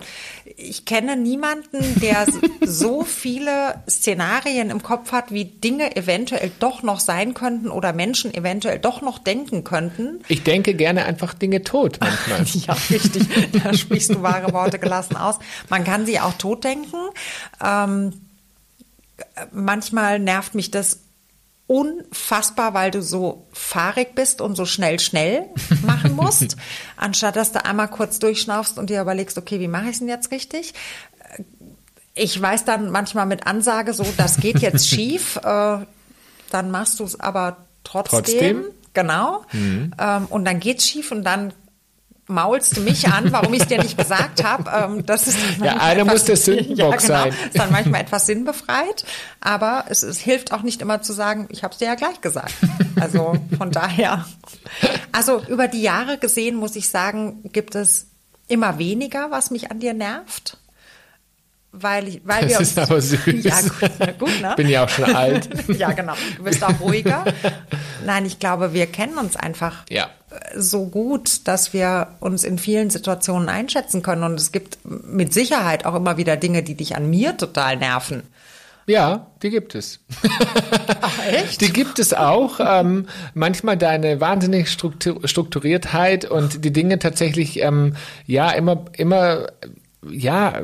ich kenne niemanden, der so viele Szenarien im Kopf hat, wie Dinge eventuell doch noch sein könnten oder Menschen eventuell doch noch denken könnten. Ich denke gerne einfach Dinge tot manchmal. ja, richtig. Da sprichst du wahre Worte gelassen aus. Man kann sie auch tot denken. Ähm, manchmal nervt mich das unfassbar, weil du so fahrig bist und so schnell, schnell machen musst, anstatt dass du einmal kurz durchschnaufst und dir überlegst, okay, wie mache ich es denn jetzt richtig? Ich weiß dann manchmal mit Ansage so, das geht jetzt schief, äh, dann machst du es aber trotzdem. Trotzdem? Genau. Mhm. Ähm, und dann geht's schief und dann maulst du mich an, warum ich es dir nicht gesagt habe. Ähm, das ist ja, einer muss der Sündenbock ja, genau, sein. Ist dann manchmal etwas sinnbefreit, aber es, es hilft auch nicht immer zu sagen, ich habe es dir ja gleich gesagt. Also von daher. Also über die Jahre gesehen muss ich sagen, gibt es immer weniger, was mich an dir nervt weil, ich, weil das wir uns, ist aber süß. Ja, gut, gut ne? Bin ja auch schon alt. ja, genau. Du bist auch ruhiger. Nein, ich glaube, wir kennen uns einfach ja. so gut, dass wir uns in vielen Situationen einschätzen können. Und es gibt mit Sicherheit auch immer wieder Dinge, die dich an mir total nerven. Ja, die gibt es. Ach, echt? Die gibt es auch. Ähm, manchmal deine wahnsinnige Strukturiertheit und die Dinge tatsächlich, ähm, ja, immer, immer, ja,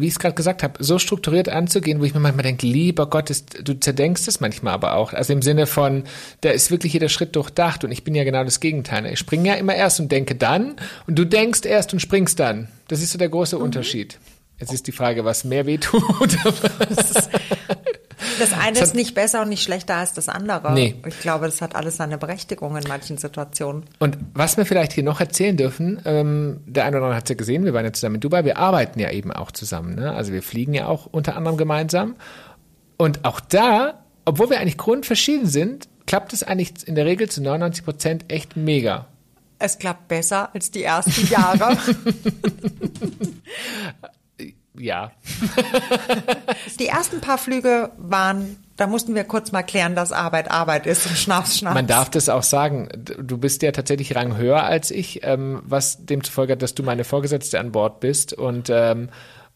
wie ich es gerade gesagt habe, so strukturiert anzugehen, wo ich mir manchmal denke, lieber Gott, ist, du zerdenkst es manchmal aber auch. Also im Sinne von, da ist wirklich jeder Schritt durchdacht und ich bin ja genau das Gegenteil. Ich springe ja immer erst und denke dann und du denkst erst und springst dann. Das ist so der große mhm. Unterschied. Jetzt ist die Frage, was mehr wehtut. Das eine ist nicht besser und nicht schlechter als das andere. Nee. Ich glaube, das hat alles seine Berechtigung in manchen Situationen. Und was wir vielleicht hier noch erzählen dürfen, ähm, der eine oder andere hat es ja gesehen, wir waren ja zusammen in Dubai, wir arbeiten ja eben auch zusammen. Ne? Also wir fliegen ja auch unter anderem gemeinsam. Und auch da, obwohl wir eigentlich grundverschieden sind, klappt es eigentlich in der Regel zu 99 Prozent echt mega. Es klappt besser als die ersten Jahre. ja. Die ersten paar Flüge waren, da mussten wir kurz mal klären, dass Arbeit Arbeit ist und Schnaps Schnaps. Man darf das auch sagen. Du bist ja tatsächlich Rang höher als ich, ähm, was demzufolge hat, dass du meine Vorgesetzte an Bord bist und, ähm,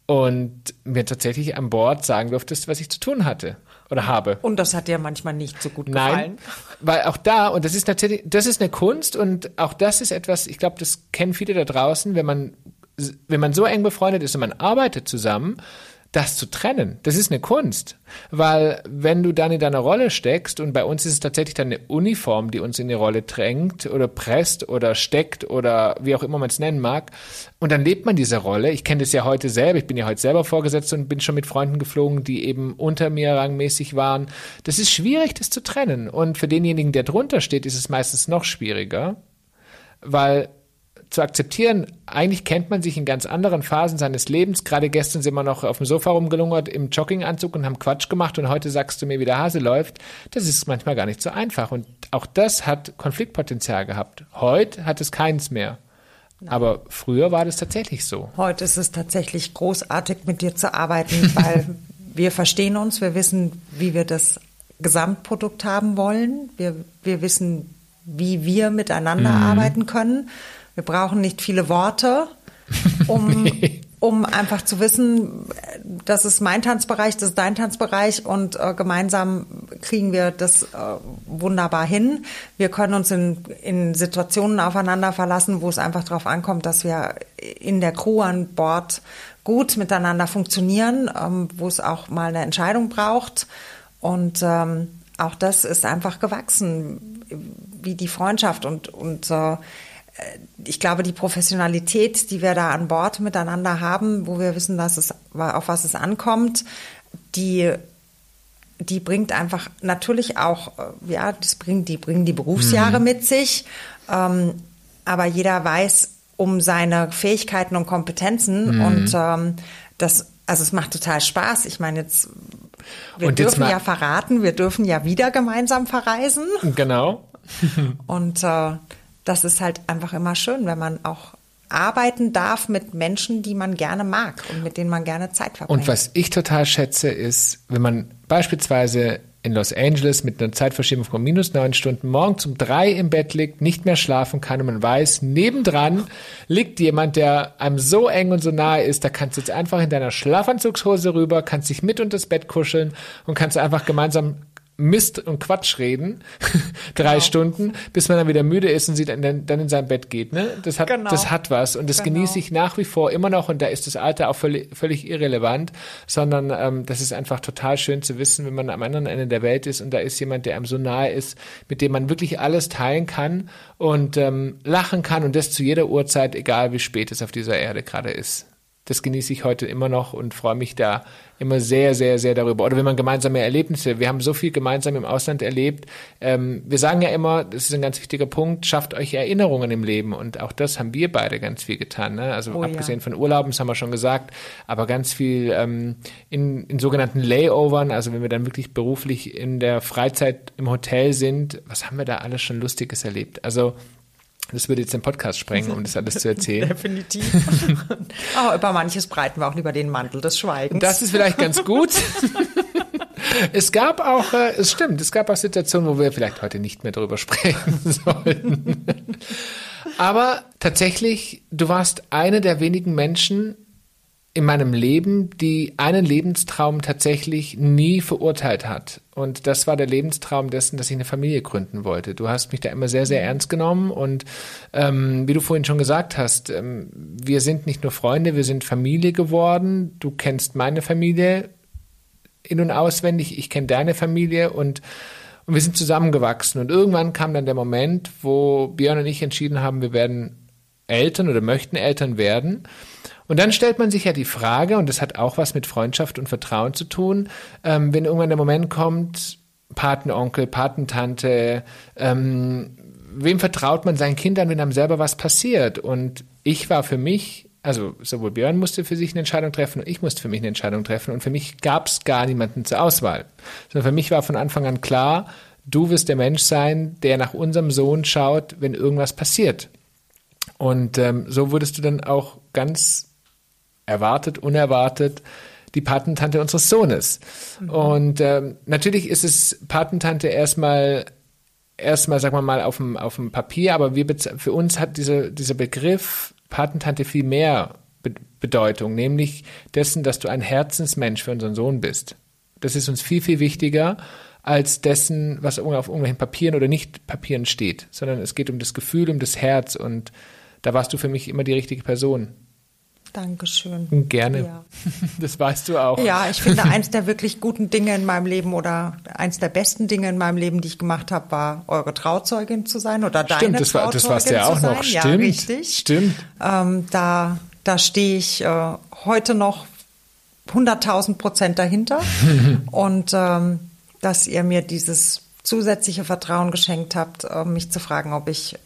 und mir tatsächlich an Bord sagen durftest, was ich zu tun hatte oder habe. Und das hat dir manchmal nicht so gut gefallen. Nein, weil auch da, und das ist natürlich, das ist eine Kunst und auch das ist etwas, ich glaube, das kennen viele da draußen, wenn man wenn man so eng befreundet ist und man arbeitet zusammen, das zu trennen, das ist eine Kunst. Weil wenn du dann in deiner Rolle steckst, und bei uns ist es tatsächlich dann eine Uniform, die uns in die Rolle drängt oder presst oder steckt oder wie auch immer man es nennen mag, und dann lebt man diese Rolle. Ich kenne das ja heute selber, ich bin ja heute selber vorgesetzt und bin schon mit Freunden geflogen, die eben unter mir rangmäßig waren. Das ist schwierig, das zu trennen. Und für denjenigen, der drunter steht, ist es meistens noch schwieriger, weil zu akzeptieren, eigentlich kennt man sich in ganz anderen Phasen seines Lebens. Gerade gestern sind wir noch auf dem Sofa rumgelungert im Jogginganzug und haben Quatsch gemacht und heute sagst du mir, wie der Hase läuft. Das ist manchmal gar nicht so einfach. Und auch das hat Konfliktpotenzial gehabt. Heute hat es keins mehr. Aber früher war das tatsächlich so. Heute ist es tatsächlich großartig, mit dir zu arbeiten, weil wir verstehen uns, wir wissen, wie wir das Gesamtprodukt haben wollen. Wir, wir wissen, wie wir miteinander mhm. arbeiten können. Wir brauchen nicht viele Worte, um, nee. um einfach zu wissen, das ist mein Tanzbereich, das ist dein Tanzbereich und äh, gemeinsam kriegen wir das äh, wunderbar hin. Wir können uns in, in Situationen aufeinander verlassen, wo es einfach darauf ankommt, dass wir in der Crew an Bord gut miteinander funktionieren, ähm, wo es auch mal eine Entscheidung braucht. Und ähm, auch das ist einfach gewachsen, wie die Freundschaft und, und äh, ich glaube, die Professionalität, die wir da an Bord miteinander haben, wo wir wissen, dass es, auf was es ankommt, die, die bringt einfach natürlich auch, äh, ja, das bringt, die bringen die Berufsjahre mhm. mit sich. Ähm, aber jeder weiß um seine Fähigkeiten und Kompetenzen mhm. und ähm, das, also es macht total Spaß. Ich meine jetzt, wir und dürfen ja verraten, wir dürfen ja wieder gemeinsam verreisen. Genau. und äh, das ist halt einfach immer schön, wenn man auch arbeiten darf mit Menschen, die man gerne mag und mit denen man gerne Zeit verbringt. Und was ich total schätze, ist, wenn man beispielsweise in Los Angeles mit einer Zeitverschiebung von minus neun Stunden morgens um drei im Bett liegt, nicht mehr schlafen kann und man weiß, nebendran liegt jemand, der einem so eng und so nahe ist, da kannst du jetzt einfach in deiner Schlafanzugshose rüber, kannst dich mit unter das Bett kuscheln und kannst einfach gemeinsam Mist und Quatsch reden, drei genau. Stunden, bis man dann wieder müde ist und sie dann, dann in sein Bett geht. Ne? Das, hat, genau. das hat was und das genau. genieße ich nach wie vor immer noch und da ist das Alter auch völlig, völlig irrelevant, sondern ähm, das ist einfach total schön zu wissen, wenn man am anderen Ende der Welt ist und da ist jemand, der einem so nahe ist, mit dem man wirklich alles teilen kann und ähm, lachen kann und das zu jeder Uhrzeit, egal wie spät es auf dieser Erde gerade ist das genieße ich heute immer noch und freue mich da immer sehr, sehr, sehr darüber. Oder wenn man gemeinsame Erlebnisse, wir haben so viel gemeinsam im Ausland erlebt. Ähm, wir sagen ja immer, das ist ein ganz wichtiger Punkt, schafft euch Erinnerungen im Leben. Und auch das haben wir beide ganz viel getan. Ne? Also oh, abgesehen ja. von Urlauben, das haben wir schon gesagt, aber ganz viel ähm, in, in sogenannten Layovern, also wenn wir dann wirklich beruflich in der Freizeit im Hotel sind, was haben wir da alles schon Lustiges erlebt? Also das würde jetzt den Podcast sprengen, um das alles zu erzählen. Definitiv. Aber über manches breiten wir auch lieber den Mantel des Schweigens. Das ist vielleicht ganz gut. es gab auch, äh, es stimmt, es gab auch Situationen, wo wir vielleicht heute nicht mehr drüber sprechen sollten. Aber tatsächlich, du warst eine der wenigen Menschen, in meinem Leben, die einen Lebenstraum tatsächlich nie verurteilt hat. Und das war der Lebenstraum dessen, dass ich eine Familie gründen wollte. Du hast mich da immer sehr, sehr ernst genommen. Und ähm, wie du vorhin schon gesagt hast, ähm, wir sind nicht nur Freunde, wir sind Familie geworden. Du kennst meine Familie in und auswendig, ich kenne deine Familie und und wir sind zusammengewachsen. Und irgendwann kam dann der Moment, wo Björn und ich entschieden haben, wir werden Eltern oder möchten Eltern werden. Und dann stellt man sich ja die Frage, und das hat auch was mit Freundschaft und Vertrauen zu tun, ähm, wenn irgendwann der Moment kommt, Patenonkel, Patentante, ähm, wem vertraut man seinen Kindern, wenn einem selber was passiert? Und ich war für mich, also sowohl Björn musste für sich eine Entscheidung treffen und ich musste für mich eine Entscheidung treffen. Und für mich gab es gar niemanden zur Auswahl. Sondern für mich war von Anfang an klar, du wirst der Mensch sein, der nach unserem Sohn schaut, wenn irgendwas passiert. Und ähm, so wurdest du dann auch ganz erwartet, unerwartet die Patentante unseres Sohnes. Mhm. Und ähm, natürlich ist es Patentante erstmal erstmal, sagen wir mal, auf dem, auf dem Papier, aber wir, für uns hat diese, dieser Begriff Patentante viel mehr Be Bedeutung, nämlich dessen, dass du ein Herzensmensch für unseren Sohn bist. Das ist uns viel, viel wichtiger als dessen, was auf irgendwelchen Papieren oder nicht Papieren steht, sondern es geht um das Gefühl, um das Herz und da warst du für mich immer die richtige Person. Dankeschön. Gerne. Ja. Das weißt du auch. Ja, ich finde, eins der wirklich guten Dinge in meinem Leben oder eins der besten Dinge in meinem Leben, die ich gemacht habe, war, eure Trauzeugin zu sein oder deine Stimmt, das, war, das warst du ja auch noch. Stimmt, ja, richtig. Stimmt. Ähm, da, da stehe ich äh, heute noch 100.000 Prozent dahinter. Und ähm, dass ihr mir dieses zusätzliche Vertrauen geschenkt habt, äh, mich zu fragen, ob ich äh,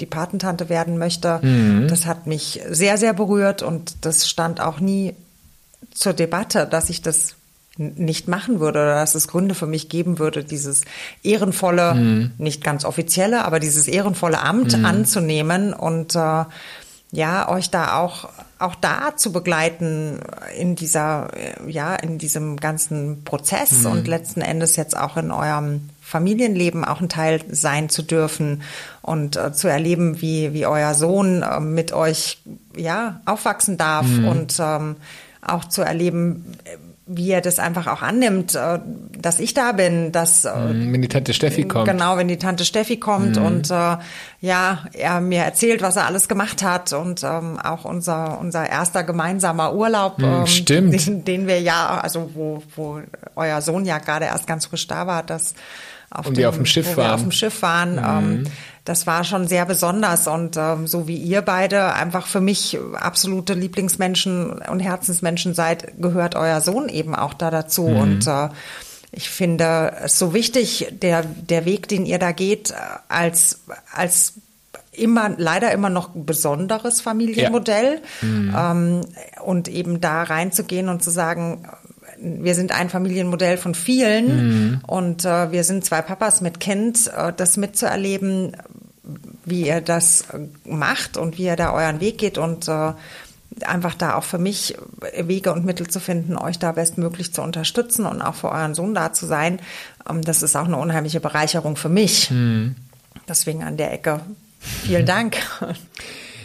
die Patentante werden möchte. Mhm. Das hat mich sehr, sehr berührt und das stand auch nie zur Debatte, dass ich das nicht machen würde oder dass es Gründe für mich geben würde, dieses ehrenvolle, mhm. nicht ganz offizielle, aber dieses ehrenvolle Amt mhm. anzunehmen und äh, ja, euch da auch, auch da zu begleiten in dieser, ja, in diesem ganzen Prozess mhm. und letzten Endes jetzt auch in eurem Familienleben auch ein Teil sein zu dürfen und äh, zu erleben, wie, wie euer Sohn äh, mit euch, ja, aufwachsen darf mhm. und ähm, auch zu erleben, wie er das einfach auch annimmt, äh, dass ich da bin, dass äh, mhm, wenn die Tante Steffi kommt. Genau, wenn die Tante Steffi kommt mhm. und äh, ja, er mir erzählt, was er alles gemacht hat und ähm, auch unser unser erster gemeinsamer Urlaub, mhm, ähm, stimmt. Den, den wir ja, also wo wo euer Sohn ja gerade erst ganz frisch da war, dass auf, und dem, auf dem Schiff waren. auf dem Schiff waren. Mhm. Ähm, das war schon sehr besonders und ähm, so wie ihr beide einfach für mich absolute Lieblingsmenschen und Herzensmenschen seid, gehört euer Sohn eben auch da dazu mhm. und äh, ich finde es so wichtig, der, der Weg, den ihr da geht, als, als immer, leider immer noch besonderes Familienmodell. Ja. Mhm. Ähm, und eben da reinzugehen und zu sagen, wir sind ein Familienmodell von vielen mhm. und äh, wir sind zwei Papas mit Kind, äh, das mitzuerleben, wie ihr das macht und wie ihr da euren Weg geht und äh, einfach da auch für mich Wege und Mittel zu finden, euch da bestmöglich zu unterstützen und auch für euren Sohn da zu sein. Ähm, das ist auch eine unheimliche Bereicherung für mich. Mhm. Deswegen an der Ecke vielen Dank.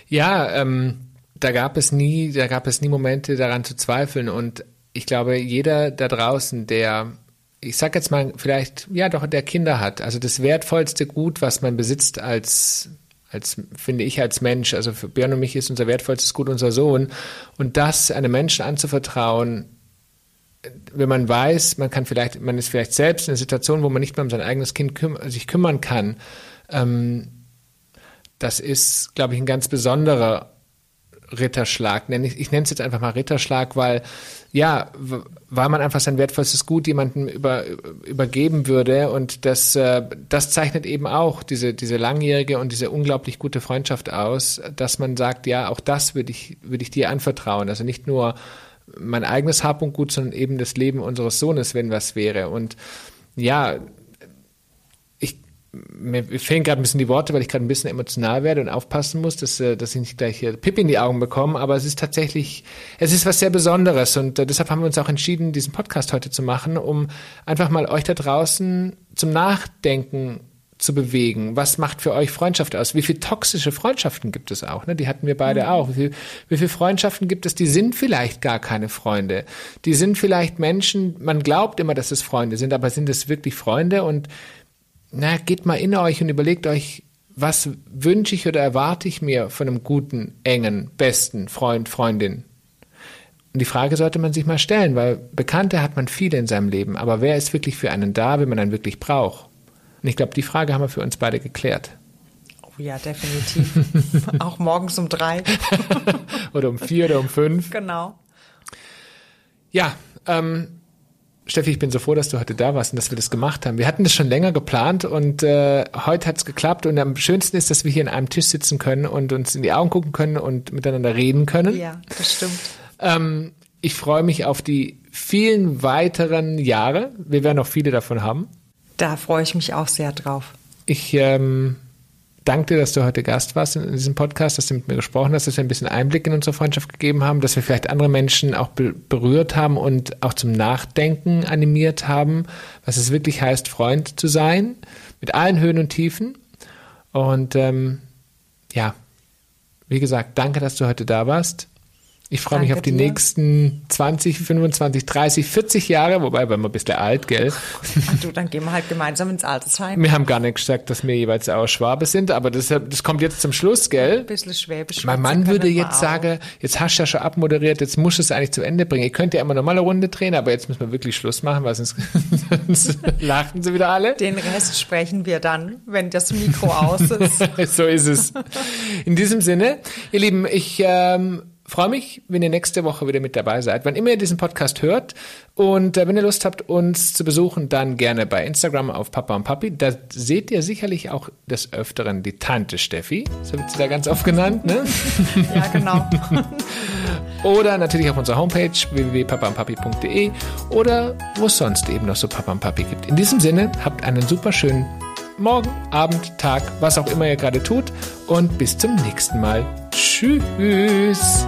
Ja, ähm, da gab es nie, da gab es nie Momente daran zu zweifeln und ich glaube, jeder da draußen, der, ich sag jetzt mal, vielleicht, ja doch, der Kinder hat, also das wertvollste Gut, was man besitzt als, als, finde ich, als Mensch, also für Björn und mich ist unser wertvollstes Gut unser Sohn. Und das einem Menschen anzuvertrauen, wenn man weiß, man kann vielleicht, man ist vielleicht selbst in einer Situation, wo man nicht mehr um sein eigenes Kind küm sich kümmern kann, ähm, das ist, glaube ich, ein ganz besonderer Ritterschlag. Ich, ich nenne es jetzt einfach mal Ritterschlag, weil ja, weil man einfach sein wertvollstes Gut jemandem über, übergeben würde. Und das, äh, das zeichnet eben auch diese, diese langjährige und diese unglaublich gute Freundschaft aus, dass man sagt, ja, auch das würde ich, würde ich dir anvertrauen. Also nicht nur mein eigenes Hab und Gut, sondern eben das Leben unseres Sohnes, wenn was wäre. Und ja, mir fehlen gerade ein bisschen die Worte, weil ich gerade ein bisschen emotional werde und aufpassen muss, dass, äh, dass ich nicht gleich hier Pippi in die Augen bekomme. Aber es ist tatsächlich, es ist was sehr Besonderes und äh, deshalb haben wir uns auch entschieden, diesen Podcast heute zu machen, um einfach mal euch da draußen zum Nachdenken zu bewegen? Was macht für euch Freundschaft aus? Wie viel toxische Freundschaften gibt es auch? Ne? Die hatten wir beide mhm. auch. Wie viel, wie viel Freundschaften gibt es? Die sind vielleicht gar keine Freunde. Die sind vielleicht Menschen, man glaubt immer, dass es Freunde sind, aber sind es wirklich Freunde? Und na, geht mal in euch und überlegt euch, was wünsche ich oder erwarte ich mir von einem guten, engen, besten Freund, Freundin? Und die Frage sollte man sich mal stellen, weil Bekannte hat man viele in seinem Leben, aber wer ist wirklich für einen da, wenn man einen wirklich braucht? Und ich glaube, die Frage haben wir für uns beide geklärt. Oh ja, definitiv. Auch morgens um drei. oder um vier oder um fünf. Genau. Ja, ähm, Steffi, ich bin so froh, dass du heute da warst und dass wir das gemacht haben. Wir hatten das schon länger geplant und äh, heute hat es geklappt. Und am schönsten ist, dass wir hier in einem Tisch sitzen können und uns in die Augen gucken können und miteinander reden können. Ja, das stimmt. Ähm, ich freue mich auf die vielen weiteren Jahre. Wir werden noch viele davon haben. Da freue ich mich auch sehr drauf. Ich ähm, danke dir, dass du heute Gast warst in diesem Podcast, dass du mit mir gesprochen hast, dass wir ein bisschen Einblick in unsere Freundschaft gegeben haben, dass wir vielleicht andere Menschen auch be berührt haben und auch zum Nachdenken animiert haben, was es wirklich heißt, Freund zu sein, mit allen Höhen und Tiefen. Und ähm, ja, wie gesagt, danke, dass du heute da warst. Ich freue mich auf die dir. nächsten 20, 25, 30, 40 Jahre, wobei wir ein bisschen alt, gell? Ach du, dann gehen wir halt gemeinsam ins Altersheim. Wir haben gar nicht gesagt, dass wir jeweils auch Schwabe sind, aber das, das kommt jetzt zum Schluss, gell? Ein bisschen Schwäbisch. Mein Mann würde jetzt sagen, jetzt hast du ja schon abmoderiert, jetzt musst du es eigentlich zu Ende bringen. Ihr könnt ja immer nochmal eine Runde drehen, aber jetzt müssen wir wirklich Schluss machen, weil sonst, sonst lachen sie wieder alle. Den Rest sprechen wir dann, wenn das Mikro aus ist. so ist es. In diesem Sinne, ihr Lieben, ich ähm, freue mich, wenn ihr nächste Woche wieder mit dabei seid. Wann immer ihr diesen Podcast hört und äh, wenn ihr Lust habt, uns zu besuchen, dann gerne bei Instagram auf Papa und Papi. Da seht ihr sicherlich auch des Öfteren die Tante Steffi. So wird sie da ganz oft genannt, ne? ja, genau. oder natürlich auf unserer Homepage www.papaundpapi.de oder wo es sonst eben noch so Papa und Papi gibt. In diesem Sinne, habt einen super schönen Morgen, Abend, Tag, was auch immer ihr gerade tut und bis zum nächsten Mal. Tschüss.